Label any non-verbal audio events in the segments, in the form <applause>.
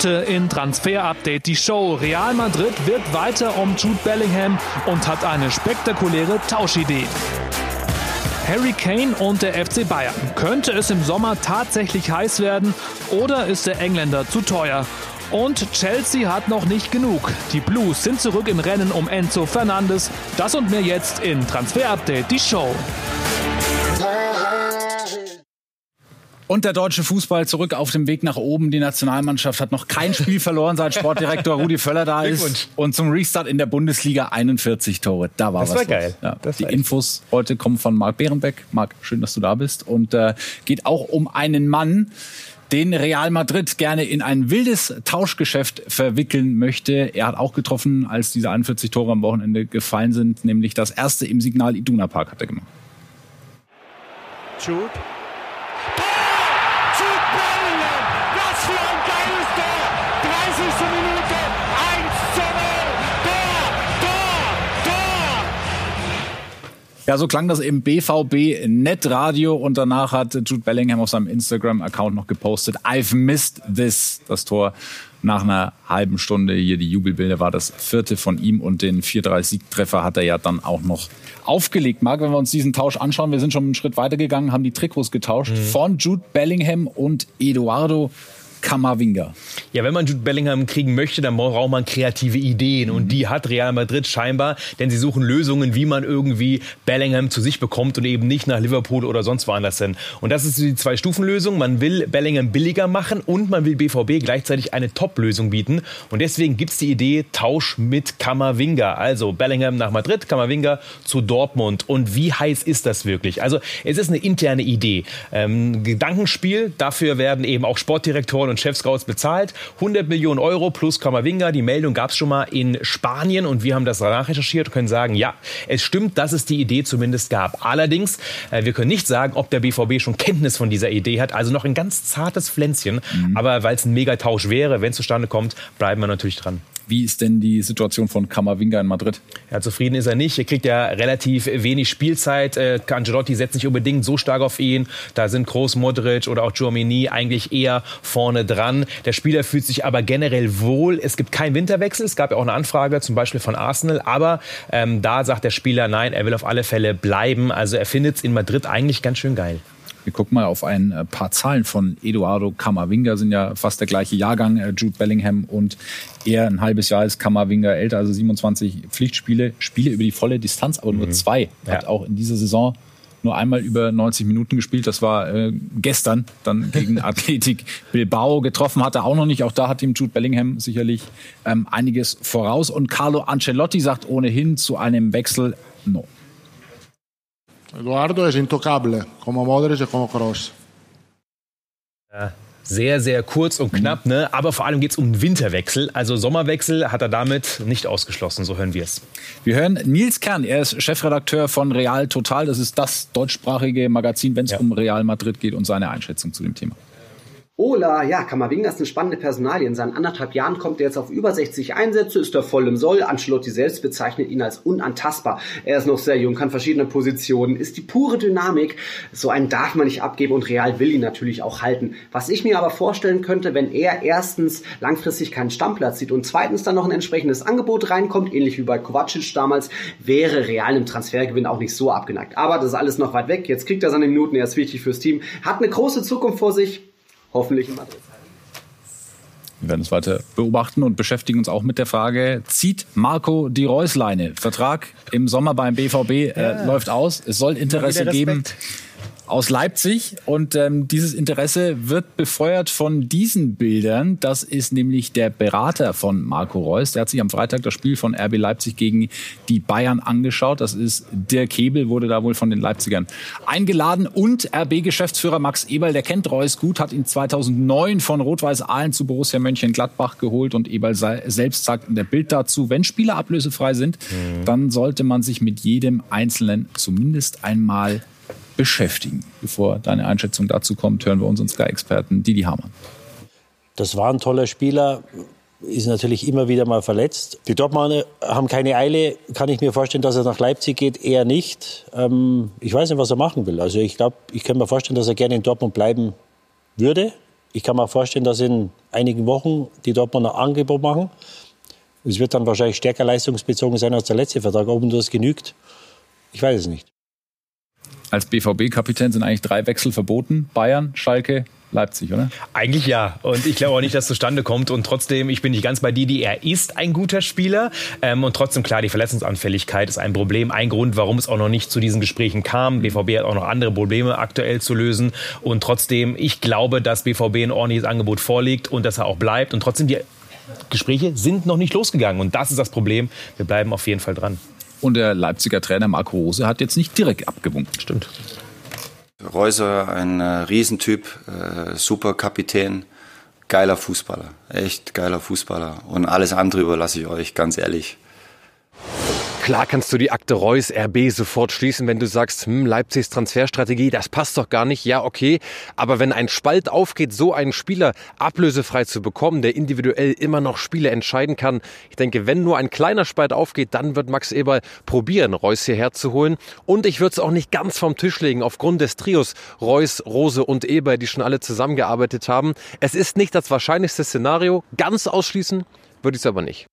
Heute in Transfer Update die Show. Real Madrid wird weiter um Jude Bellingham und hat eine spektakuläre Tauschidee. Harry Kane und der FC Bayern. Könnte es im Sommer tatsächlich heiß werden oder ist der Engländer zu teuer? Und Chelsea hat noch nicht genug. Die Blues sind zurück im Rennen um Enzo Fernandes. Das und mehr jetzt in Transfer Update, die Show. Und der deutsche Fußball zurück auf dem Weg nach oben. Die Nationalmannschaft hat noch kein Spiel verloren, seit Sportdirektor Rudi Völler da ist. Und zum Restart in der Bundesliga 41 Tore. Da war das was. War geil. Ja, das die war Infos heute kommen von Marc Behrenbeck. Marc, schön, dass du da bist. Und äh, geht auch um einen Mann, den Real Madrid gerne in ein wildes Tauschgeschäft verwickeln möchte. Er hat auch getroffen, als diese 41 Tore am Wochenende gefallen sind, nämlich das erste im Signal Iduna Park hat er gemacht. Jude Ja, so klang das im BVB Netradio und danach hat Jude Bellingham auf seinem Instagram-Account noch gepostet, I've missed this, das Tor nach einer halben Stunde hier die Jubelbilder war das vierte von ihm und den 4-3-Siegtreffer hat er ja dann auch noch aufgelegt. Marc, wenn wir uns diesen Tausch anschauen, wir sind schon einen Schritt weitergegangen, haben die Trikots getauscht mhm. von Jude Bellingham und Eduardo Kamavinga. Ja, wenn man Jude Bellingham kriegen möchte, dann braucht man kreative Ideen. Und die hat Real Madrid scheinbar, denn sie suchen Lösungen, wie man irgendwie Bellingham zu sich bekommt und eben nicht nach Liverpool oder sonst woanders hin. Und das ist die Zwei-Stufen-Lösung. Man will Bellingham billiger machen und man will BVB gleichzeitig eine Top-Lösung bieten. Und deswegen gibt es die Idee Tausch mit Kamavinga. Also Bellingham nach Madrid, Kamavinga zu Dortmund. Und wie heiß ist das wirklich? Also es ist eine interne Idee. Ähm, Gedankenspiel. Dafür werden eben auch Sportdirektoren und Chefscouts bezahlt. 100 Millionen Euro plus Kamavinga. Die Meldung gab es schon mal in Spanien und wir haben das nachrecherchiert und können sagen, ja, es stimmt, dass es die Idee zumindest gab. Allerdings, äh, wir können nicht sagen, ob der BVB schon Kenntnis von dieser Idee hat. Also noch ein ganz zartes Pflänzchen. Mhm. Aber weil es ein Megatausch wäre, wenn es zustande kommt, bleiben wir natürlich dran. Wie ist denn die Situation von Kamavinga in Madrid? Ja, zufrieden ist er nicht. Er kriegt ja relativ wenig Spielzeit. Äh, Angelotti setzt nicht unbedingt so stark auf ihn. Da sind Groß Modric oder auch Giomini eigentlich eher vorne dran. Der Spieler fühlt sich aber generell wohl. Es gibt keinen Winterwechsel. Es gab ja auch eine Anfrage, zum Beispiel von Arsenal. Aber ähm, da sagt der Spieler, nein, er will auf alle Fälle bleiben. Also er findet es in Madrid eigentlich ganz schön geil. Wir gucken mal auf ein äh, paar Zahlen von Eduardo Camavinga, sind ja fast der gleiche Jahrgang, äh, Jude Bellingham und er ein halbes Jahr ist Camavinga älter, also 27 Pflichtspiele, Spiele über die volle Distanz, aber nur mhm. zwei. Er hat auch in dieser Saison nur einmal über 90 Minuten gespielt. Das war äh, gestern dann <laughs> gegen Athletik Bilbao getroffen. Hat er auch noch nicht. Auch da hat ihm Jude Bellingham sicherlich ähm, einiges voraus. Und Carlo Ancelotti sagt ohnehin zu einem Wechsel No. Eduardo es intocable, como Modric y como Kroos. Ja, sehr, sehr kurz und knapp, mhm. ne? aber vor allem geht es um Winterwechsel. Also Sommerwechsel hat er damit nicht ausgeschlossen, so hören wir es. Wir hören Nils Kern, er ist Chefredakteur von Real Total. Das ist das deutschsprachige Magazin, wenn es ja. um Real Madrid geht und seine Einschätzung zu dem Thema. Ola, ja, Kamavinga ist eine spannende Personalie. In seinen anderthalb Jahren kommt er jetzt auf über 60 Einsätze, ist er voll im Soll. Ancelotti selbst bezeichnet ihn als unantastbar. Er ist noch sehr jung, kann verschiedene Positionen, ist die pure Dynamik. So einen darf man nicht abgeben und Real will ihn natürlich auch halten. Was ich mir aber vorstellen könnte, wenn er erstens langfristig keinen Stammplatz sieht und zweitens dann noch ein entsprechendes Angebot reinkommt, ähnlich wie bei Kovacic damals, wäre Real im Transfergewinn auch nicht so abgeneigt. Aber das ist alles noch weit weg. Jetzt kriegt er seine Minuten, er ist wichtig fürs Team, hat eine große Zukunft vor sich hoffentlich in Madrid. Wir werden es weiter beobachten und beschäftigen uns auch mit der Frage, zieht Marco die Reusleine? Vertrag im Sommer beim BVB äh, ja. läuft aus. Es soll Interesse geben aus Leipzig. Und ähm, dieses Interesse wird befeuert von diesen Bildern. Das ist nämlich der Berater von Marco Reus. Der hat sich am Freitag das Spiel von RB Leipzig gegen die Bayern angeschaut. Das ist Dirk Hebel, wurde da wohl von den Leipzigern eingeladen. Und RB-Geschäftsführer Max Eberl, der kennt Reus gut, hat ihn 2009 von Rot-Weiß Aalen zu Borussia Mönchengladbach geholt. Und Eberl selbst sagt in der Bild dazu, wenn Spieler ablösefrei sind, mhm. dann sollte man sich mit jedem Einzelnen zumindest einmal beschäftigen. Bevor deine Einschätzung dazu kommt, hören wir unseren Sky-Experten Didi Hamann. Das war ein toller Spieler, ist natürlich immer wieder mal verletzt. Die Dortmunder haben keine Eile. Kann ich mir vorstellen, dass er nach Leipzig geht? Eher nicht. Ähm, ich weiß nicht, was er machen will. Also ich glaube, ich kann mir vorstellen, dass er gerne in Dortmund bleiben würde. Ich kann mir vorstellen, dass in einigen Wochen die Dortmunder Angebot machen. Es wird dann wahrscheinlich stärker leistungsbezogen sein als der letzte Vertrag. Ob das genügt, ich weiß es nicht. Als BVB-Kapitän sind eigentlich drei Wechsel verboten. Bayern, Schalke, Leipzig, oder? Eigentlich ja. Und ich glaube auch nicht, dass es zustande kommt. Und trotzdem, ich bin nicht ganz bei Didi. Er ist ein guter Spieler. Ähm, und trotzdem, klar, die Verletzungsanfälligkeit ist ein Problem. Ein Grund, warum es auch noch nicht zu diesen Gesprächen kam. BVB hat auch noch andere Probleme aktuell zu lösen. Und trotzdem, ich glaube, dass BVB ein ordentliches Angebot vorlegt und dass er auch bleibt. Und trotzdem, die Gespräche sind noch nicht losgegangen. Und das ist das Problem. Wir bleiben auf jeden Fall dran. Und der Leipziger Trainer Marco Rose hat jetzt nicht direkt abgewunken. Stimmt. Reuser, ein äh, Riesentyp, äh, super Kapitän, geiler Fußballer, echt geiler Fußballer. Und alles andere überlasse ich euch, ganz ehrlich. Klar kannst du die Akte Reus RB sofort schließen, wenn du sagst, hm, Leipzigs Transferstrategie, das passt doch gar nicht. Ja, okay. Aber wenn ein Spalt aufgeht, so einen Spieler ablösefrei zu bekommen, der individuell immer noch Spiele entscheiden kann, ich denke, wenn nur ein kleiner Spalt aufgeht, dann wird Max Eberl probieren, Reus hierher zu holen. Und ich würde es auch nicht ganz vom Tisch legen, aufgrund des Trios Reus, Rose und Eber, die schon alle zusammengearbeitet haben. Es ist nicht das wahrscheinlichste Szenario. Ganz ausschließen würde ich es aber nicht.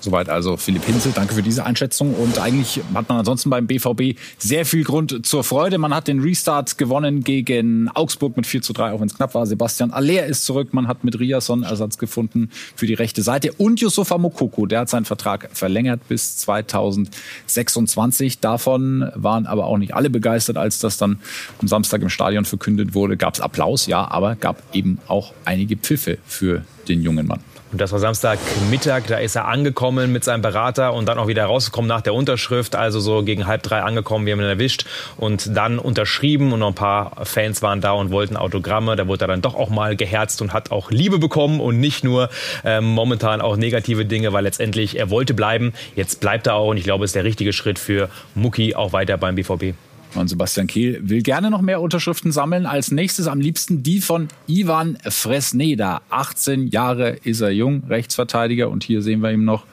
Soweit also Philipp Hinzel. Danke für diese Einschätzung. Und eigentlich hat man ansonsten beim BVB sehr viel Grund zur Freude. Man hat den Restart gewonnen gegen Augsburg mit 4 zu 3, auch wenn es knapp war. Sebastian Aller ist zurück. Man hat mit Riasson Ersatz gefunden für die rechte Seite. Und Yusufa Mokoko, der hat seinen Vertrag verlängert bis 2026. Davon waren aber auch nicht alle begeistert, als das dann am Samstag im Stadion verkündet wurde. Gab es Applaus, ja, aber gab eben auch einige Pfiffe für den jungen Mann. Und das war Samstagmittag, da ist er angekommen mit seinem Berater und dann auch wieder rausgekommen nach der Unterschrift, also so gegen halb drei angekommen, wir haben ihn erwischt und dann unterschrieben und noch ein paar Fans waren da und wollten Autogramme. Da wurde er dann doch auch mal geherzt und hat auch Liebe bekommen und nicht nur ähm, momentan auch negative Dinge, weil letztendlich er wollte bleiben. Jetzt bleibt er auch und ich glaube, es ist der richtige Schritt für Mucki auch weiter beim BVB. Und Sebastian Kehl will gerne noch mehr Unterschriften sammeln. Als nächstes am liebsten die von Ivan Fresneda. 18 Jahre ist er jung, Rechtsverteidiger. Und hier sehen wir ihn noch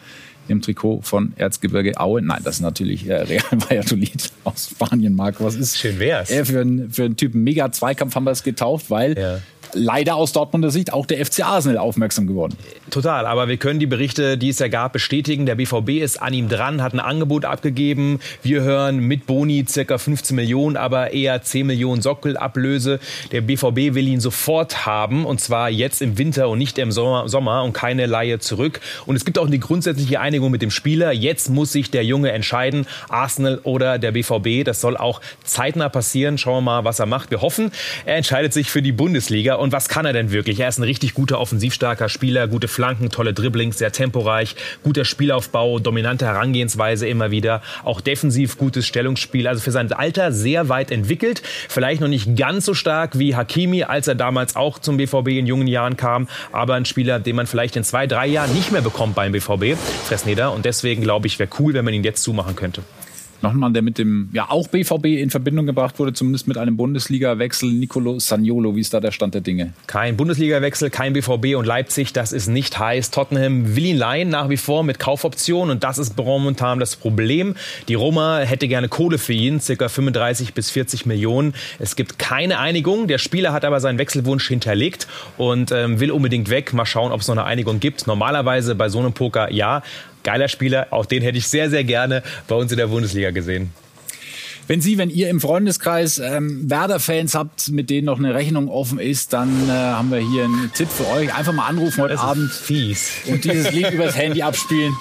im Trikot von Erzgebirge Aue. Nein, das ist natürlich äh, <laughs> Real Valladolid aus Spanien, Marc. Was ist Schön wär's. Er für, einen, für einen Typen Mega-Zweikampf haben wir es getauft, weil Ja. Leider aus Dortmunder Sicht auch der FC Arsenal aufmerksam geworden. Total, aber wir können die Berichte, die es ja gab, bestätigen. Der BVB ist an ihm dran, hat ein Angebot abgegeben. Wir hören mit Boni circa 15 Millionen, aber eher 10 Millionen Sockelablöse. Der BVB will ihn sofort haben und zwar jetzt im Winter und nicht im Sommer, Sommer und keine Laie zurück. Und es gibt auch eine grundsätzliche Einigung mit dem Spieler. Jetzt muss sich der Junge entscheiden, Arsenal oder der BVB. Das soll auch zeitnah passieren. Schauen wir mal, was er macht. Wir hoffen, er entscheidet sich für die Bundesliga. Und was kann er denn wirklich? Er ist ein richtig guter offensivstarker Spieler, gute Flanken, tolle Dribblings, sehr temporeich, guter Spielaufbau, dominante Herangehensweise immer wieder, auch defensiv gutes Stellungsspiel. Also für sein Alter sehr weit entwickelt, vielleicht noch nicht ganz so stark wie Hakimi, als er damals auch zum BVB in jungen Jahren kam, aber ein Spieler, den man vielleicht in zwei, drei Jahren nicht mehr bekommt beim BVB, Fresneda. Und deswegen glaube ich, wäre cool, wenn man ihn jetzt zumachen könnte. Noch ein Mann, der mit dem ja auch BVB in Verbindung gebracht wurde, zumindest mit einem Bundesliga-Wechsel, Nicolo Saniolo. Wie ist da der Stand der Dinge? Kein Bundesliga-Wechsel, kein BVB und Leipzig, das ist nicht heiß. Tottenham will ihn leihen nach wie vor mit Kaufoption und das ist momentan das Problem. Die Roma hätte gerne Kohle für ihn, circa 35 bis 40 Millionen. Es gibt keine Einigung. Der Spieler hat aber seinen Wechselwunsch hinterlegt und ähm, will unbedingt weg. Mal schauen, ob es noch eine Einigung gibt. Normalerweise bei so einem Poker ja. Geiler Spieler, auch den hätte ich sehr, sehr gerne bei uns in der Bundesliga gesehen. Wenn Sie, wenn ihr im Freundeskreis ähm, Werder-Fans habt, mit denen noch eine Rechnung offen ist, dann äh, haben wir hier einen Tipp für euch. Einfach mal anrufen heute Abend fies. und dieses Lied übers Handy abspielen.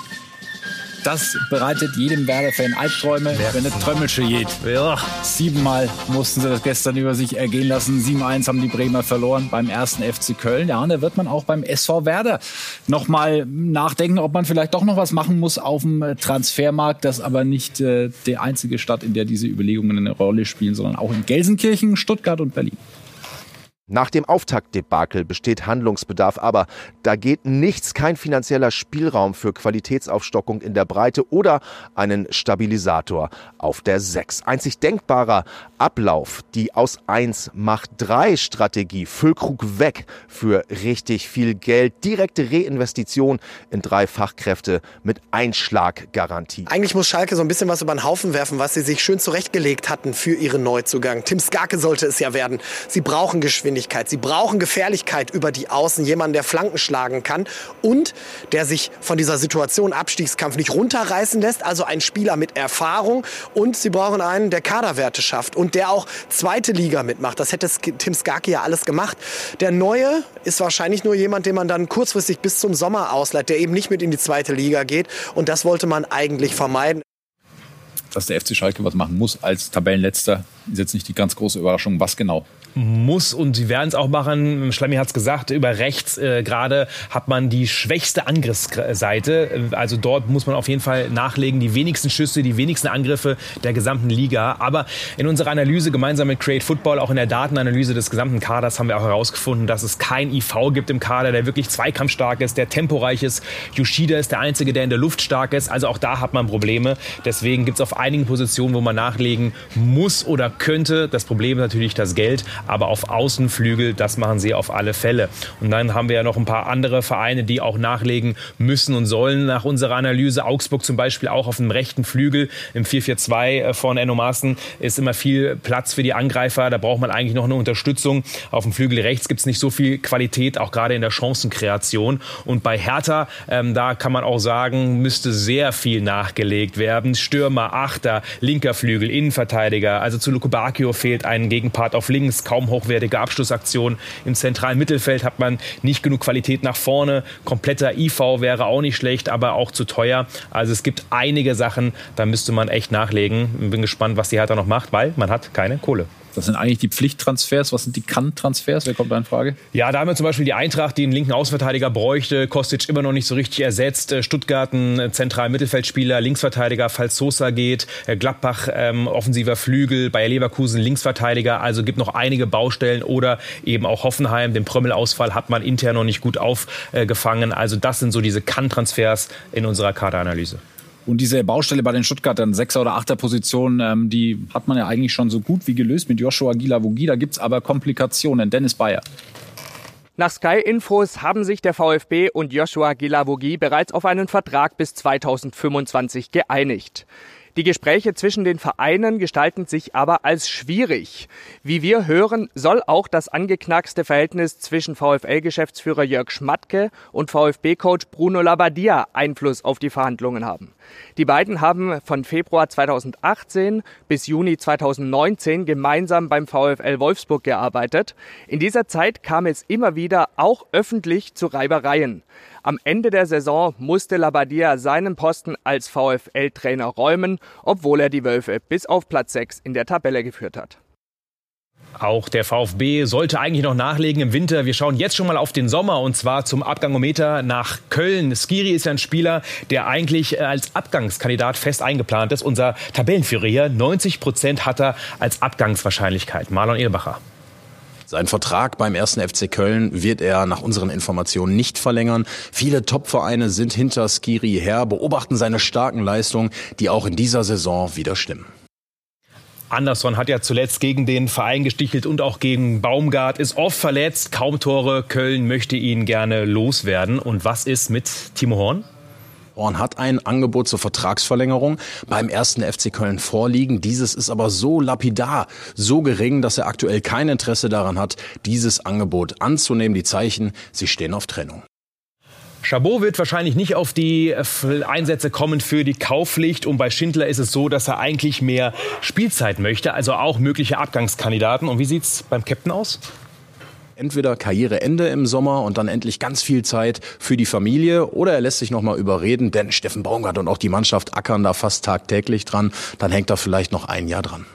Das bereitet jedem Werder-Fan Albträume, wenn es Trömmelsche geht. Ja. Siebenmal mussten sie das gestern über sich ergehen lassen. 7-1 haben die Bremer verloren beim ersten FC Köln. Ja, und da wird man auch beim SV Werder nochmal nachdenken, ob man vielleicht doch noch was machen muss auf dem Transfermarkt. Das ist aber nicht äh, die einzige Stadt, in der diese Überlegungen eine Rolle spielen, sondern auch in Gelsenkirchen, Stuttgart und Berlin. Nach dem Auftaktdebakel besteht Handlungsbedarf, aber da geht nichts, kein finanzieller Spielraum für Qualitätsaufstockung in der Breite oder einen Stabilisator auf der 6. Einzig denkbarer Ablauf, die aus 1 macht 3 Strategie, Füllkrug weg für richtig viel Geld, direkte Reinvestition in drei Fachkräfte mit Einschlaggarantie. Eigentlich muss Schalke so ein bisschen was über den Haufen werfen, was sie sich schön zurechtgelegt hatten für ihren Neuzugang. Tim Skarke sollte es ja werden. Sie brauchen Geschwindigkeit. Passgeschwindigkeit. Sie brauchen Gefährlichkeit über die Außen, jemanden, der Flanken schlagen kann und der sich von dieser Situation Abstiegskampf nicht runterreißen lässt. Also ein Spieler mit Erfahrung und sie brauchen einen, der Kaderwerte schafft und der auch zweite Liga mitmacht. Das hätte Tim Skarki ja alles gemacht. Der Neue ist wahrscheinlich nur jemand, den man dann kurzfristig bis zum Sommer ausleiht, der eben nicht mit in die zweite Liga geht. Und das wollte man eigentlich vermeiden dass der FC Schalke was machen muss als Tabellenletzter, ist jetzt nicht die ganz große Überraschung. Was genau? Muss und sie werden es auch machen. Schlemmi hat es gesagt, über rechts äh, gerade hat man die schwächste Angriffsseite. Also dort muss man auf jeden Fall nachlegen. Die wenigsten Schüsse, die wenigsten Angriffe der gesamten Liga. Aber in unserer Analyse gemeinsam mit Create Football, auch in der Datenanalyse des gesamten Kaders, haben wir auch herausgefunden, dass es kein IV gibt im Kader, der wirklich zweikampfstark ist, der temporeich ist. Yoshida ist der Einzige, der in der Luft stark ist. Also auch da hat man Probleme. Deswegen gibt es auf einigen Positionen, wo man nachlegen muss oder könnte. Das Problem ist natürlich das Geld aber auf Außenflügel, das machen sie auf alle Fälle. Und dann haben wir ja noch ein paar andere Vereine, die auch nachlegen müssen und sollen nach unserer Analyse. Augsburg zum Beispiel auch auf dem rechten Flügel im 4-4-2 äh, von Enno Maaßen ist immer viel Platz für die Angreifer. Da braucht man eigentlich noch eine Unterstützung. Auf dem Flügel rechts gibt es nicht so viel Qualität, auch gerade in der Chancenkreation. Und bei Hertha, ähm, da kann man auch sagen, müsste sehr viel nachgelegt werden. Stürmer, Achter, linker Flügel, Innenverteidiger. Also zu Lukubakio fehlt ein Gegenpart auf links kaum hochwertige Abschlussaktionen. Im zentralen Mittelfeld hat man nicht genug Qualität nach vorne. Kompletter IV wäre auch nicht schlecht, aber auch zu teuer. Also es gibt einige Sachen, da müsste man echt nachlegen. Bin gespannt, was die Hertha noch macht, weil man hat keine Kohle. Das sind eigentlich die Pflichttransfers. Was sind die Kann-Transfers? Wer kommt da in Frage? Ja, da haben wir zum Beispiel die Eintracht, die einen linken Ausverteidiger bräuchte. Kostic immer noch nicht so richtig ersetzt. Äh, Stuttgart ein äh, zentraler Mittelfeldspieler, Linksverteidiger, falls Sosa geht. Äh, Gladbach ähm, offensiver Flügel, Bayer Leverkusen Linksverteidiger. Also gibt noch einige Baustellen oder eben auch Hoffenheim. Den Prömmel-Ausfall hat man intern noch nicht gut aufgefangen. Also das sind so diese Kann-Transfers in unserer Kaderanalyse. Und diese Baustelle bei den Stuttgartern, Sechser- oder Achter-Position, ähm, die hat man ja eigentlich schon so gut wie gelöst mit Joshua Gilavogi. Da gibt es aber Komplikationen. Dennis Bayer. Nach Sky Infos haben sich der VfB und Joshua Gilavogi bereits auf einen Vertrag bis 2025 geeinigt. Die Gespräche zwischen den Vereinen gestalten sich aber als schwierig. Wie wir hören, soll auch das angeknackste Verhältnis zwischen VfL-Geschäftsführer Jörg Schmatke und VfB-Coach Bruno Labbadia Einfluss auf die Verhandlungen haben. Die beiden haben von Februar 2018 bis Juni 2019 gemeinsam beim VfL Wolfsburg gearbeitet. In dieser Zeit kam es immer wieder auch öffentlich zu Reibereien. Am Ende der Saison musste Labadia seinen Posten als VfL-Trainer räumen, obwohl er die Wölfe bis auf Platz 6 in der Tabelle geführt hat. Auch der VfB sollte eigentlich noch nachlegen im Winter. Wir schauen jetzt schon mal auf den Sommer und zwar zum Abgangometer nach Köln. Skiri ist ja ein Spieler, der eigentlich äh, als Abgangskandidat fest eingeplant ist. Unser Tabellenführer hier, 90 Prozent hat er als Abgangswahrscheinlichkeit. Marlon Ehlbacher. Sein Vertrag beim ersten FC Köln wird er nach unseren Informationen nicht verlängern. Viele Topvereine sind hinter Skiri her, beobachten seine starken Leistungen, die auch in dieser Saison wieder stimmen. Andersson hat ja zuletzt gegen den Verein gestichelt und auch gegen Baumgart, ist oft verletzt, kaum Tore. Köln möchte ihn gerne loswerden. Und was ist mit Timo Horn? Horn hat ein Angebot zur Vertragsverlängerung beim ersten FC Köln vorliegen. Dieses ist aber so lapidar, so gering, dass er aktuell kein Interesse daran hat, dieses Angebot anzunehmen. Die Zeichen, sie stehen auf Trennung. Chabot wird wahrscheinlich nicht auf die Einsätze kommen für die Kaufpflicht. Und bei Schindler ist es so, dass er eigentlich mehr Spielzeit möchte, also auch mögliche Abgangskandidaten. Und wie sieht es beim Captain aus? Entweder Karriereende im Sommer und dann endlich ganz viel Zeit für die Familie oder er lässt sich nochmal überreden, denn Steffen Baumgart und auch die Mannschaft ackern da fast tagtäglich dran. Dann hängt er vielleicht noch ein Jahr dran.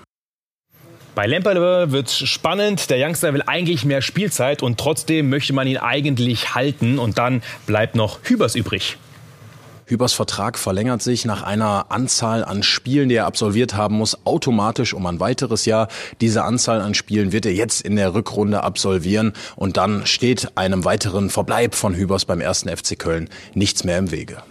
Bei Lemperle wird spannend. Der Youngster will eigentlich mehr Spielzeit und trotzdem möchte man ihn eigentlich halten. Und dann bleibt noch Hübers übrig. Hübers Vertrag verlängert sich nach einer Anzahl an Spielen, die er absolviert haben muss, automatisch um ein weiteres Jahr. Diese Anzahl an Spielen wird er jetzt in der Rückrunde absolvieren und dann steht einem weiteren Verbleib von Hübers beim ersten FC Köln nichts mehr im Wege.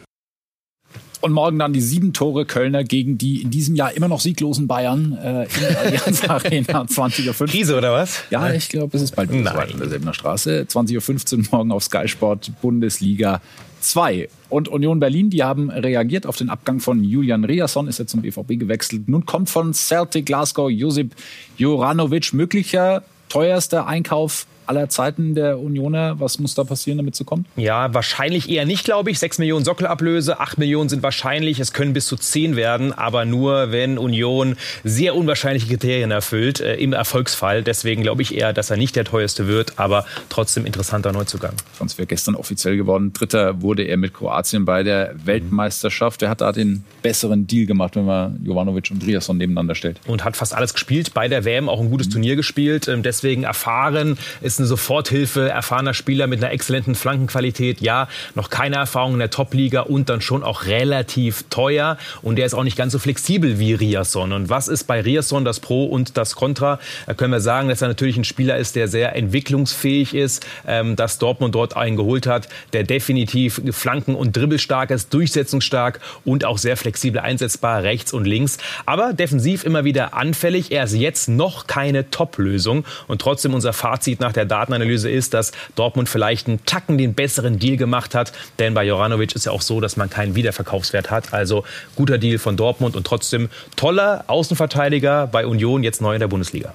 Und morgen dann die sieben Tore Kölner gegen die in diesem Jahr immer noch sieglosen Bayern äh, in der Allianz <laughs> Arena 20.15 Uhr. Krise oder was? Ja, ich glaube, es ist bald Nein. in der Selbener Straße. 20.15 Uhr morgen auf Sky Sport Bundesliga 2. Und Union Berlin, die haben reagiert auf den Abgang von Julian Riasson, ist jetzt zum BVB gewechselt. Nun kommt von Celtic Glasgow Josip Juranovic, möglicher teuerster Einkauf aller Zeiten der Unioner. Was muss da passieren, damit zu kommen? Ja, wahrscheinlich eher nicht, glaube ich. 6 Millionen Sockelablöse, 8 Millionen sind wahrscheinlich. Es können bis zu 10 werden, aber nur, wenn Union sehr unwahrscheinliche Kriterien erfüllt äh, im Erfolgsfall. Deswegen glaube ich eher, dass er nicht der teuerste wird, aber trotzdem interessanter Neuzugang. Sonst wäre gestern offiziell geworden. Dritter wurde er mit Kroatien bei der Weltmeisterschaft. Wer hat da den besseren Deal gemacht, wenn man Jovanovic und Riasson nebeneinander stellt? Und hat fast alles gespielt bei der WM, auch ein gutes Turnier gespielt. Ähm, deswegen erfahren, ist eine Soforthilfe, erfahrener Spieler mit einer exzellenten Flankenqualität. Ja, noch keine Erfahrung in der Top-Liga und dann schon auch relativ teuer. Und der ist auch nicht ganz so flexibel wie Riasson. Und was ist bei Riasson das Pro und das Contra? Da können wir sagen, dass er natürlich ein Spieler ist, der sehr entwicklungsfähig ist, ähm, dass Dortmund dort einen geholt hat, der definitiv flanken- und dribbelstark ist, durchsetzungsstark und auch sehr flexibel einsetzbar, rechts und links. Aber defensiv immer wieder anfällig. Er ist jetzt noch keine Top-Lösung. Und trotzdem unser Fazit nach der Datenanalyse ist, dass Dortmund vielleicht einen Tacken den besseren Deal gemacht hat. Denn bei Joranovic ist ja auch so, dass man keinen Wiederverkaufswert hat. Also guter Deal von Dortmund und trotzdem toller Außenverteidiger bei Union, jetzt neu in der Bundesliga.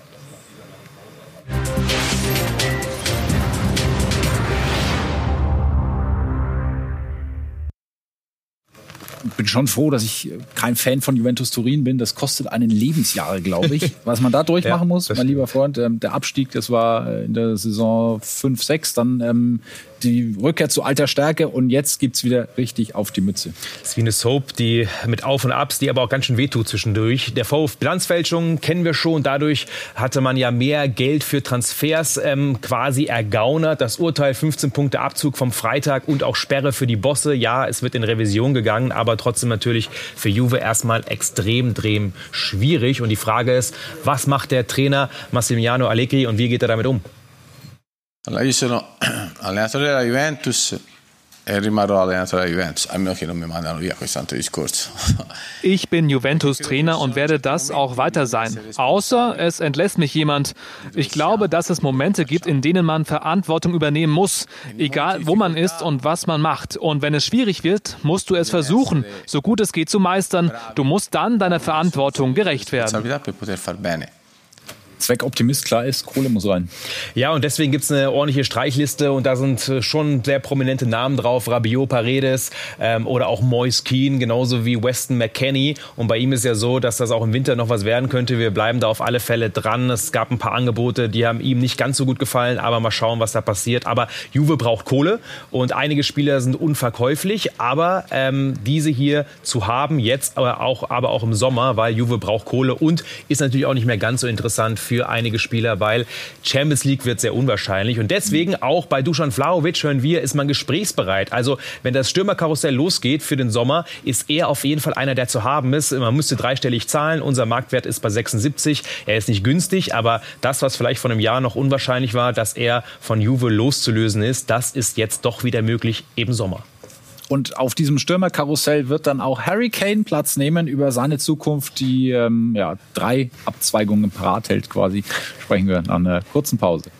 Bin schon froh, dass ich kein Fan von Juventus Turin bin. Das kostet einen Lebensjahre, glaube ich. <laughs> Was man da durchmachen ja, muss, mein lieber Freund. Ähm, der Abstieg, das war äh, in der Saison 5, 6. Dann ähm, die Rückkehr zu alter Stärke und jetzt gibt es wieder richtig auf die Mütze. Das ist wie eine Soap, die mit Auf und Abs, die aber auch ganz schön wehtut zwischendurch. Der Vorwurf Bilanzfälschung kennen wir schon. Dadurch hatte man ja mehr Geld für Transfers ähm, quasi ergaunert. Das Urteil 15 Punkte Abzug vom Freitag und auch Sperre für die Bosse. Ja, es wird in Revision gegangen, aber trotzdem natürlich für Juve erstmal extrem, extrem schwierig. Und die Frage ist, was macht der Trainer Massimiliano Allegri und wie geht er damit um? Allora, io sono <clears throat> allenatore della Juventus e rimarrò allenatore della Juventus, a meno che non mi mandano via questo altro discorso. <laughs> Ich bin Juventus-Trainer und werde das auch weiter sein. Außer es entlässt mich jemand. Ich glaube, dass es Momente gibt, in denen man Verantwortung übernehmen muss, egal wo man ist und was man macht. Und wenn es schwierig wird, musst du es versuchen, so gut es geht zu meistern. Du musst dann deiner Verantwortung gerecht werden. Zweckoptimist, klar ist, Kohle muss rein. Ja, und deswegen gibt es eine ordentliche Streichliste und da sind äh, schon sehr prominente Namen drauf. Rabiot Paredes ähm, oder auch Moise Keane, genauso wie Weston McKenney. Und bei ihm ist ja so, dass das auch im Winter noch was werden könnte. Wir bleiben da auf alle Fälle dran. Es gab ein paar Angebote, die haben ihm nicht ganz so gut gefallen, aber mal schauen, was da passiert. Aber Juve braucht Kohle und einige Spieler sind unverkäuflich, aber ähm, diese hier zu haben, jetzt aber auch, aber auch im Sommer, weil Juve braucht Kohle und ist natürlich auch nicht mehr ganz so interessant für für einige Spieler, weil Champions League wird sehr unwahrscheinlich. Und deswegen auch bei Dusan Vlahovic hören wir, ist man gesprächsbereit. Also wenn das Stürmerkarussell losgeht für den Sommer, ist er auf jeden Fall einer, der zu haben ist. Man müsste dreistellig zahlen. Unser Marktwert ist bei 76. Er ist nicht günstig, aber das, was vielleicht vor einem Jahr noch unwahrscheinlich war, dass er von Juve loszulösen ist, das ist jetzt doch wieder möglich im Sommer. Und auf diesem Stürmerkarussell wird dann auch Harry Kane Platz nehmen über seine Zukunft, die ähm, ja, drei Abzweigungen parat hält quasi. Sprechen wir nach einer kurzen Pause.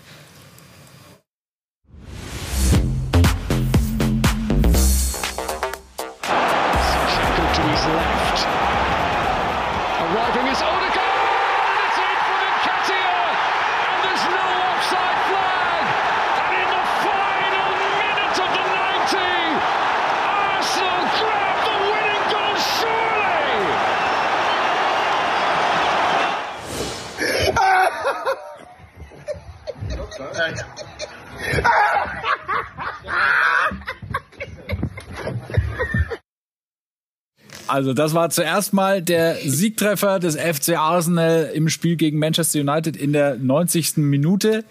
Also das war zuerst mal der Siegtreffer des FC Arsenal im Spiel gegen Manchester United in der 90. Minute.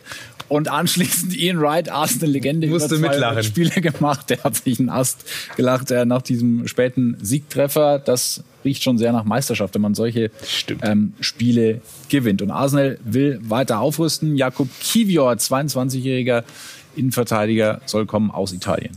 Und anschließend Ian Wright, Arsenal-Legende, musste über zwei mitlachen. Spiele gemacht. Der hat sich einen Ast gelacht äh, nach diesem späten Siegtreffer. Das riecht schon sehr nach Meisterschaft, wenn man solche ähm, Spiele gewinnt. Und Arsenal will weiter aufrüsten. Jakub Kivior, 22-jähriger Innenverteidiger soll kommen aus Italien.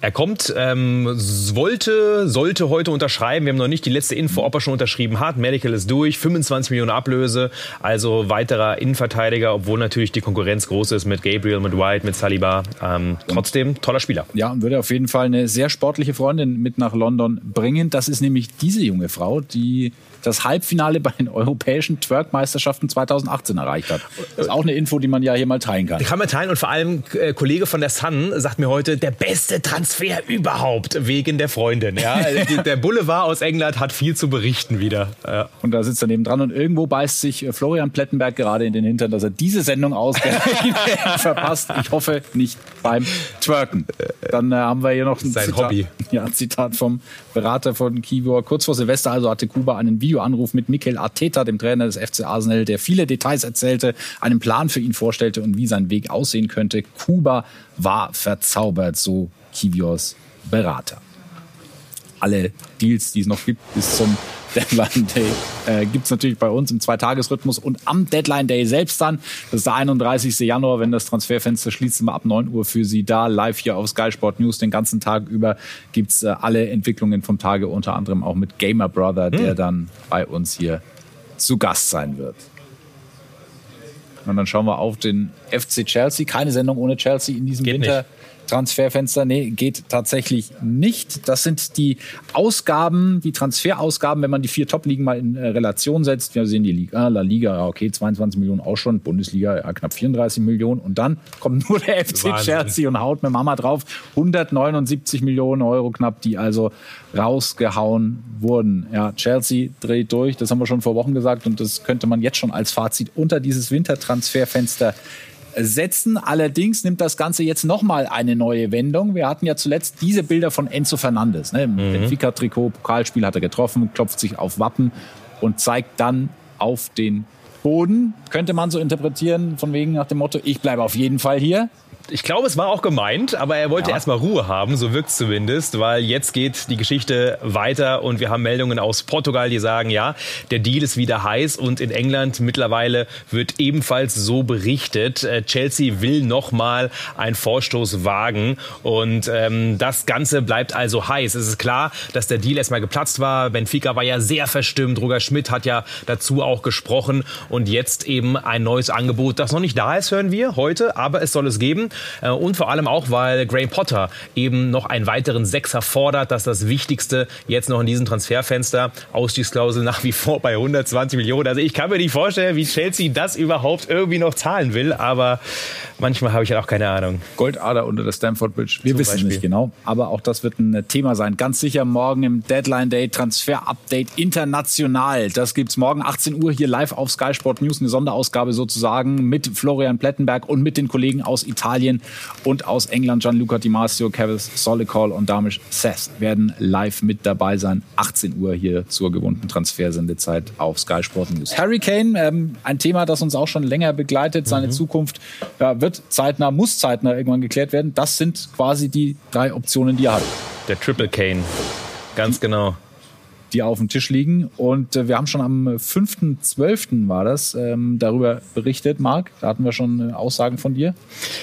Er kommt, ähm, wollte, sollte heute unterschreiben. Wir haben noch nicht die letzte Info, ob er schon unterschrieben hat. Medical ist durch, 25 Millionen Ablöse, also weiterer Innenverteidiger, obwohl natürlich die Konkurrenz groß ist mit Gabriel, mit White, mit Saliba. Ähm, trotzdem toller Spieler. Ja, und würde auf jeden Fall eine sehr sportliche Freundin mit nach London bringen. Das ist nämlich diese junge Frau, die das Halbfinale bei den europäischen Twerk-Meisterschaften 2018 erreicht hat. Das ist auch eine Info, die man ja hier mal teilen kann. Die kann man teilen und vor allem äh, Kollege von der Sun sagt mir heute, der beste Transfer überhaupt wegen der Freundin. Ja? <laughs> der Boulevard aus England hat viel zu berichten wieder. Ja. Und da sitzt er neben dran und irgendwo beißt sich äh, Florian Plettenberg gerade in den Hintern, dass er diese Sendung ausgerechnet <laughs> verpasst. Ich hoffe nicht beim Twerken. Dann äh, haben wir hier noch ein Sein Zitat, Hobby. <laughs> Ja, ein Zitat vom Berater von Kivor. Kurz vor Silvester also hatte Kuba einen Videoanruf mit Mikel Arteta, dem Trainer des FC Arsenal, der viele Details erzählte, einen Plan für ihn vorstellte und wie sein Weg aussehen könnte. Kuba war verzaubert, so Kiviors Berater. Alle Deals, die es noch gibt bis zum <laughs> Deadline Day, äh, gibt es natürlich bei uns im Zweitagesrhythmus und am Deadline Day selbst dann, das ist der 31. Januar, wenn das Transferfenster schließt, sind wir ab 9 Uhr für Sie da, live hier auf Sky Sport News. Den ganzen Tag über gibt's äh, alle Entwicklungen vom Tage, unter anderem auch mit Gamer Brother, der dann bei uns hier zu Gast sein wird. Und dann schauen wir auf den FC Chelsea. Keine Sendung ohne Chelsea in diesem Geht Winter. nicht. Transferfenster, nee, geht tatsächlich nicht. Das sind die Ausgaben, die Transferausgaben, wenn man die vier Top-Ligen mal in äh, Relation setzt. Wir sehen die Liga, La Liga, ja, okay, 22 Millionen auch schon, Bundesliga, ja, knapp 34 Millionen. Und dann kommt nur der <laughs> FC Wahnsinn. Chelsea und haut mit Mama drauf. 179 Millionen Euro knapp, die also rausgehauen wurden. Ja, Chelsea dreht durch, das haben wir schon vor Wochen gesagt und das könnte man jetzt schon als Fazit unter dieses Wintertransferfenster setzen. Allerdings nimmt das Ganze jetzt nochmal eine neue Wendung. Wir hatten ja zuletzt diese Bilder von Enzo Fernandes. Ne? Im Benfica-Trikot, Pokalspiel hat er getroffen, klopft sich auf Wappen und zeigt dann auf den Boden. Könnte man so interpretieren, von wegen nach dem Motto, ich bleibe auf jeden Fall hier. Ich glaube, es war auch gemeint, aber er wollte Ja. erstmal Ruhe haben, so wirkt es zumindest, weil jetzt geht die Geschichte weiter und wir haben Meldungen aus Portugal, die sagen, ja, der Deal ist wieder heiß und in England mittlerweile wird ebenfalls so berichtet. Äh, Chelsea will nochmal einen Vorstoß wagen und ähm, das Ganze bleibt also heiß. Es ist klar, dass der Deal erstmal geplatzt war. Benfica war ja sehr verstimmt. Roger Schmidt hat ja dazu auch gesprochen und jetzt eben ein neues Angebot, das noch nicht da ist, hören wir heute, aber es soll es geben. Äh, Und vor allem auch, weil Graham Potter eben noch einen weiteren Sechser fordert. Das ist das Wichtigste jetzt noch in diesem Transferfenster. Ausstiegsklausel nach wie vor bei 120 Millionen. Also ich kann mir nicht vorstellen, wie Chelsea das überhaupt irgendwie noch zahlen will. Aber manchmal habe ich halt auch keine Ahnung. Goldader unter der Stamford Bridge. Wir wissen es Beispiel. nicht genau, aber auch das wird ein Thema sein. Ganz sicher morgen im Deadline Day Transfer Update international. Das gibt's morgen 18 Uhr hier live auf Sky Sport News, eine Sonderausgabe sozusagen mit Florian Plettenberg und mit den Kollegen aus Italien und aus England. Gianluca Di Marzio, Kevis Solikol und Damisch Seth werden live mit dabei sein. 18 Uhr hier zur gewohnten Transfersendezeit auf Sky Sport News. Harry Kane, ähm, ein Thema, das uns auch schon länger begleitet. Seine Mhm. Zukunft ja, wird zeitnah, muss zeitnah irgendwann geklärt werden. Das sind quasi die drei Optionen, die er hat, Der Triple Kane. Ganz genau. Die auf dem Tisch liegen. Und äh, wir haben schon am 5.12. war das, ähm, darüber berichtet, Marc. Da hatten wir schon äh, Aussagen von dir.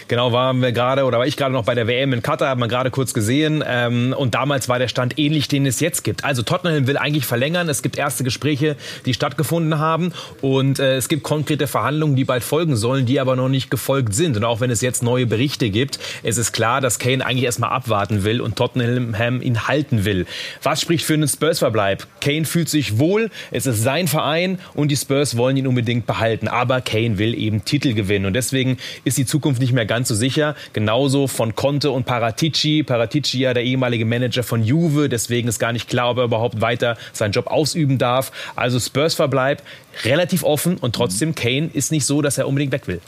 Genau, waren wir gerade oder war ich gerade noch bei der WM in Katar, hat man gerade kurz gesehen. Ähm, und damals war der Stand ähnlich, den es jetzt gibt. Also Tottenham will eigentlich verlängern. Es gibt erste Gespräche, die stattgefunden haben. Und äh, es gibt konkrete Verhandlungen, die bald folgen sollen, die aber noch nicht gefolgt sind. Und auch wenn es jetzt neue Berichte gibt, es ist klar, dass Kane eigentlich erstmal abwarten will und Tottenham ihn halten will. Was spricht für einen Spurs-Verbleib? Kane fühlt sich wohl, es ist sein Verein und die Spurs wollen ihn unbedingt behalten. Aber Kane will eben Titel gewinnen. Und deswegen ist die Zukunft nicht mehr ganz so sicher. Genauso von Conte und Paratici. Paratici ja der ehemalige Manager von Juve. Deswegen ist gar nicht klar, ob er überhaupt weiter seinen Job ausüben darf. Also Spurs-Verbleib relativ offen und trotzdem Kane ist nicht so, dass er unbedingt weg will.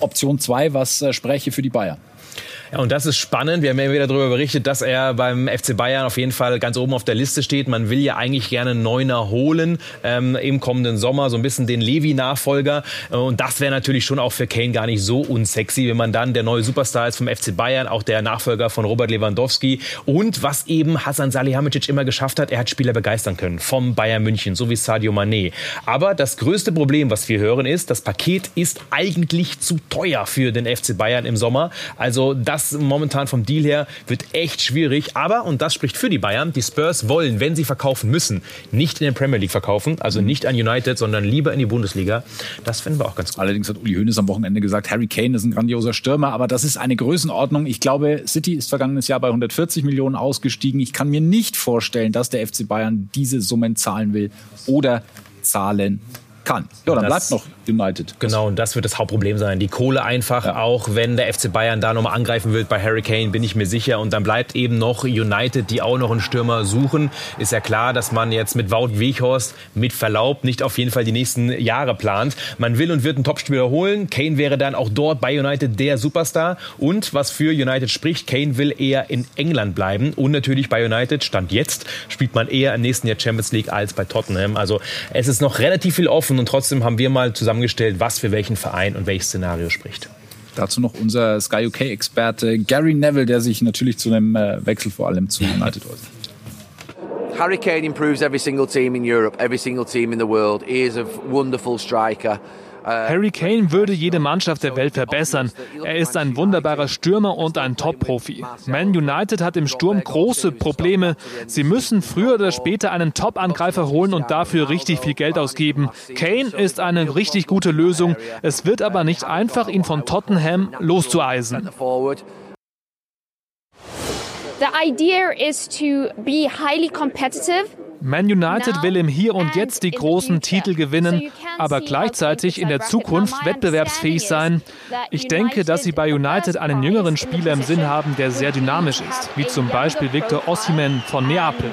Option 2, was äh, spräche für die Bayern? Ja, und das ist spannend. Wir haben ja wieder darüber berichtet, dass er beim FC Bayern auf jeden Fall ganz oben auf der Liste steht. Man will ja eigentlich gerne einen Neuner holen ähm, im kommenden Sommer, so ein bisschen den Levi-Nachfolger. Und das wäre natürlich schon auch für Kane gar nicht so unsexy, wenn man dann der neue Superstar ist vom FC Bayern, auch der Nachfolger von Robert Lewandowski. Und was eben Hasan Salihamidzic immer geschafft hat, er hat Spieler begeistern können vom Bayern München, so wie Sadio Mané. Aber das größte Problem, was wir hören, ist, das Paket ist eigentlich zu teuer für den FC Bayern im Sommer. Also das momentan vom Deal her wird echt schwierig. Aber, und das spricht für die Bayern, die Spurs wollen, wenn sie verkaufen müssen, nicht in der Premier League verkaufen, also nicht an United, sondern lieber in die Bundesliga. Das finden wir auch ganz gut. Allerdings hat Uli Hoeneß am Wochenende gesagt, Harry Kane ist ein grandioser Stürmer, aber das ist eine Größenordnung. Ich glaube, City ist vergangenes Jahr bei 140 Millionen ausgestiegen. Ich kann mir nicht vorstellen, dass der FC Bayern diese Summen zahlen will oder zahlen kann. Ja, dann das, bleibt noch United. Genau, und das wird das Hauptproblem sein. Die Kohle einfach, ja. auch wenn der FC Bayern da nochmal angreifen wird bei Harry Kane, bin ich mir sicher. Und dann bleibt eben noch United, die auch noch einen Stürmer suchen. Ist ja klar, dass man jetzt mit Wout Weghorst mit Verlaub nicht auf jeden Fall die nächsten Jahre plant. Man will und wird einen Topspieler holen. Kane wäre dann auch dort bei United der Superstar. Und was für United spricht, Kane will eher in England bleiben. Und natürlich bei United, Stand jetzt, spielt man eher im nächsten Jahr Champions League als bei Tottenham. Also es ist noch relativ viel offen und trotzdem haben wir mal zusammengestellt, was für welchen Verein und welches Szenario spricht. Dazu noch unser Sky UK-Experte Gary Neville, der sich natürlich zu einem äh, Wechsel vor allem zu United äußert. Harry Kane improves every single team in Europe, every single team in the world. He is a wonderful striker. Harry Kane würde jede Mannschaft der Welt verbessern. Er ist ein wunderbarer Stürmer und ein Top-Profi. Man United hat im Sturm große Probleme. Sie müssen früher oder später einen Top-Angreifer holen und dafür richtig viel Geld ausgeben. Kane ist eine richtig gute Lösung. Es wird aber nicht einfach, ihn von Tottenham loszueisen. The idea is to be highly competitive man United will im Hier und Jetzt die großen Titel gewinnen, aber gleichzeitig in der Zukunft wettbewerbsfähig sein. Ich denke, dass sie bei United einen jüngeren Spieler im Sinn haben, der sehr dynamisch ist, wie zum Beispiel Victor Osimhen von Neapel.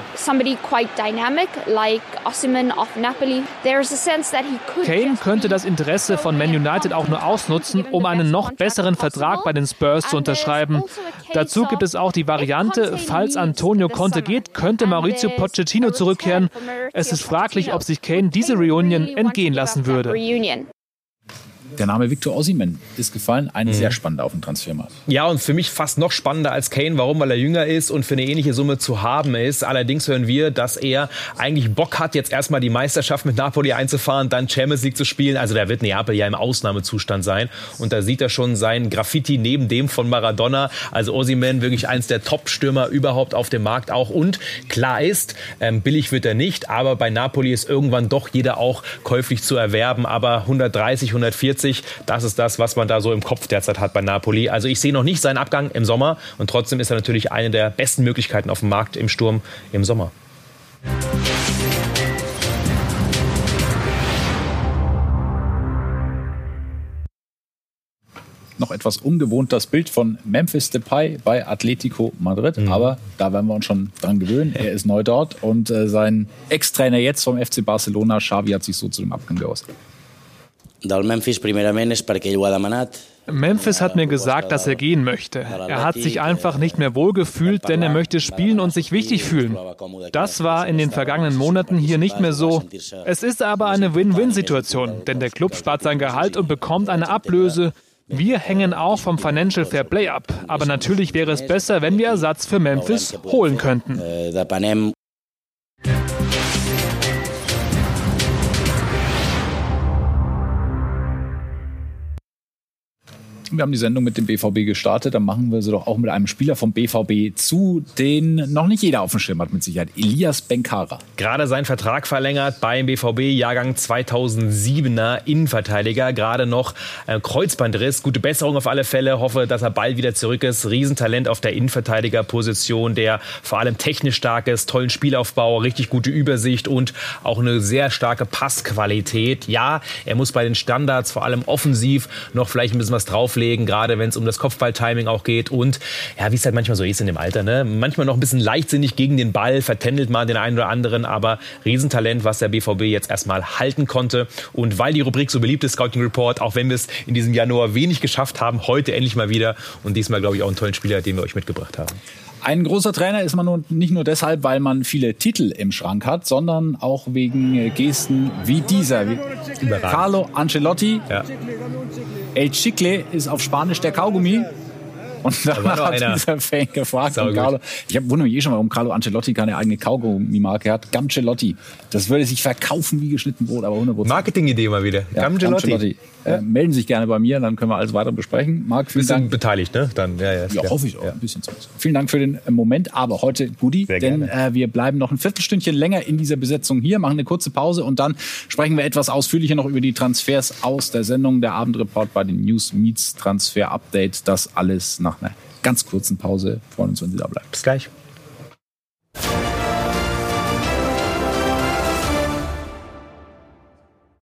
Kane könnte das Interesse von Man United auch nur ausnutzen, um einen noch besseren Vertrag bei den Spurs zu unterschreiben. Also Dazu gibt es auch die Variante, falls Antonio Conte geht, könnte Maurizio Pochettino zurück zurückkehren. Es ist fraglich, ob sich Kane diese Reunion entgehen lassen würde. Der Name Victor Osimhen ist gefallen. Ein mhm. sehr spannender auf dem Transfermarkt. Ja, und für mich fast noch spannender als Kane. Warum? Weil er jünger ist und für eine ähnliche Summe zu haben ist. Allerdings hören wir, dass er eigentlich Bock hat, jetzt erstmal die Meisterschaft mit Napoli einzufahren, dann Champions League zu spielen. Also da wird Neapel ja im Ausnahmezustand sein. Und da sieht er schon sein Graffiti neben dem von Maradona. Also Osimhen wirklich eins der Top-Stürmer überhaupt auf dem Markt auch. Und klar ist, ähm, billig wird er nicht. Aber bei Napoli ist irgendwann doch jeder auch käuflich zu erwerben. Aber 130, 140 40. Das ist das, was man da so im Kopf derzeit hat bei Napoli. Also ich sehe noch nicht seinen Abgang im Sommer und trotzdem ist er natürlich eine der besten Möglichkeiten auf dem Markt im Sturm im Sommer. noch etwas ungewohnt das Bild von Memphis Depay bei Atletico Madrid. Mhm. Aber da werden wir uns schon dran gewöhnen. Er ist neu dort und äh, sein Ex-Trainer jetzt vom FC Barcelona, Xavi, hat sich so zu dem Abgang geäußert. Memphis hat mir gesagt, dass er gehen möchte. Er hat sich einfach nicht mehr wohlgefühlt, denn er möchte spielen und sich wichtig fühlen. Das war in den vergangenen Monaten hier nicht mehr so. Es ist aber eine Win-Win-Situation, denn der Club spart sein Gehalt und bekommt eine Ablöse. Wir hängen auch vom Financial Fair Play ab. Aber natürlich wäre es besser, wenn wir Ersatz für Memphis holen könnten. Wir haben die Sendung mit dem BVB gestartet, dann machen wir sie doch auch mit einem Spieler vom BVB zu, den noch nicht jeder auf dem Schirm hat mit Sicherheit. Elias Benkara. Gerade seinen Vertrag verlängert beim BVB, Jahrgang 2007er Innenverteidiger. Gerade noch äh, Kreuzbandriss. Gute Besserung auf alle Fälle. Hoffe, dass er bald wieder zurück ist. Riesentalent auf der Innenverteidigerposition, der vor allem technisch stark ist, tollen Spielaufbau, richtig gute Übersicht und auch eine sehr starke Passqualität. Ja, er muss bei den Standards vor allem offensiv noch vielleicht ein bisschen was drauf auflegen, gerade wenn es um das Kopfballtiming auch geht und ja, wie es halt manchmal so ist in dem Alter, ne? manchmal noch ein bisschen leichtsinnig gegen den Ball, vertändelt mal den einen oder anderen, aber Riesentalent, was der BVB jetzt erstmal halten konnte und weil die Rubrik so beliebt ist, Scouting Report, auch wenn wir es in diesem Januar wenig geschafft haben, heute endlich mal wieder und diesmal glaube ich auch einen tollen Spieler, den wir euch mitgebracht haben. Ein großer Trainer ist man nun nicht nur deshalb, weil man viele Titel im Schrank hat, sondern auch wegen äh, Gesten wie dieser. Wie Carlo Ancelotti. Ja. El Chicle ist auf Spanisch der Kaugummi. Und Da hat einer. dieser Fan gefragt. Carlo, ich hab- wundere mich eh schon, warum Carlo Ancelotti keine eigene Kaugummi-Marke hat. Gamcelotti. Das würde sich verkaufen wie geschnitten Brot, aber 100 Marketing-Idee mal wieder. Ja, Gamgelotti. Gamgelotti. Äh, melden Sie sich gerne bei mir, dann können wir alles weiter besprechen. Marc, vielen Dank. beteiligt, ne? Dann, ja, ja, Ja, hoffe ich auch. Ein bisschen zumindest. Vielen Dank für den äh, Moment, aber heute Goodie, denn äh, wir bleiben noch ein Viertelstündchen länger in dieser Besetzung hier, machen eine kurze Pause und dann sprechen wir etwas ausführlicher noch über die Transfers aus der Sendung, der Abendreport bei den News Meets Transfer Update. Das alles nach einer ganz kurzen Pause. Freuen uns, wenn Sie da bleiben. Bis gleich.